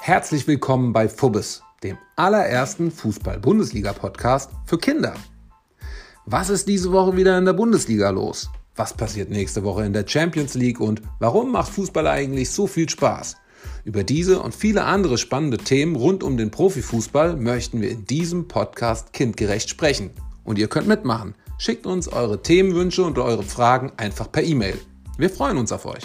Herzlich willkommen bei Fubbes, dem allerersten Fußball-Bundesliga-Podcast für Kinder. Was ist diese Woche wieder in der Bundesliga los? Was passiert nächste Woche in der Champions League und warum macht Fußball eigentlich so viel Spaß? Über diese und viele andere spannende Themen rund um den Profifußball möchten wir in diesem Podcast kindgerecht sprechen. Und ihr könnt mitmachen. Schickt uns eure Themenwünsche und eure Fragen einfach per E-Mail. Wir freuen uns auf euch.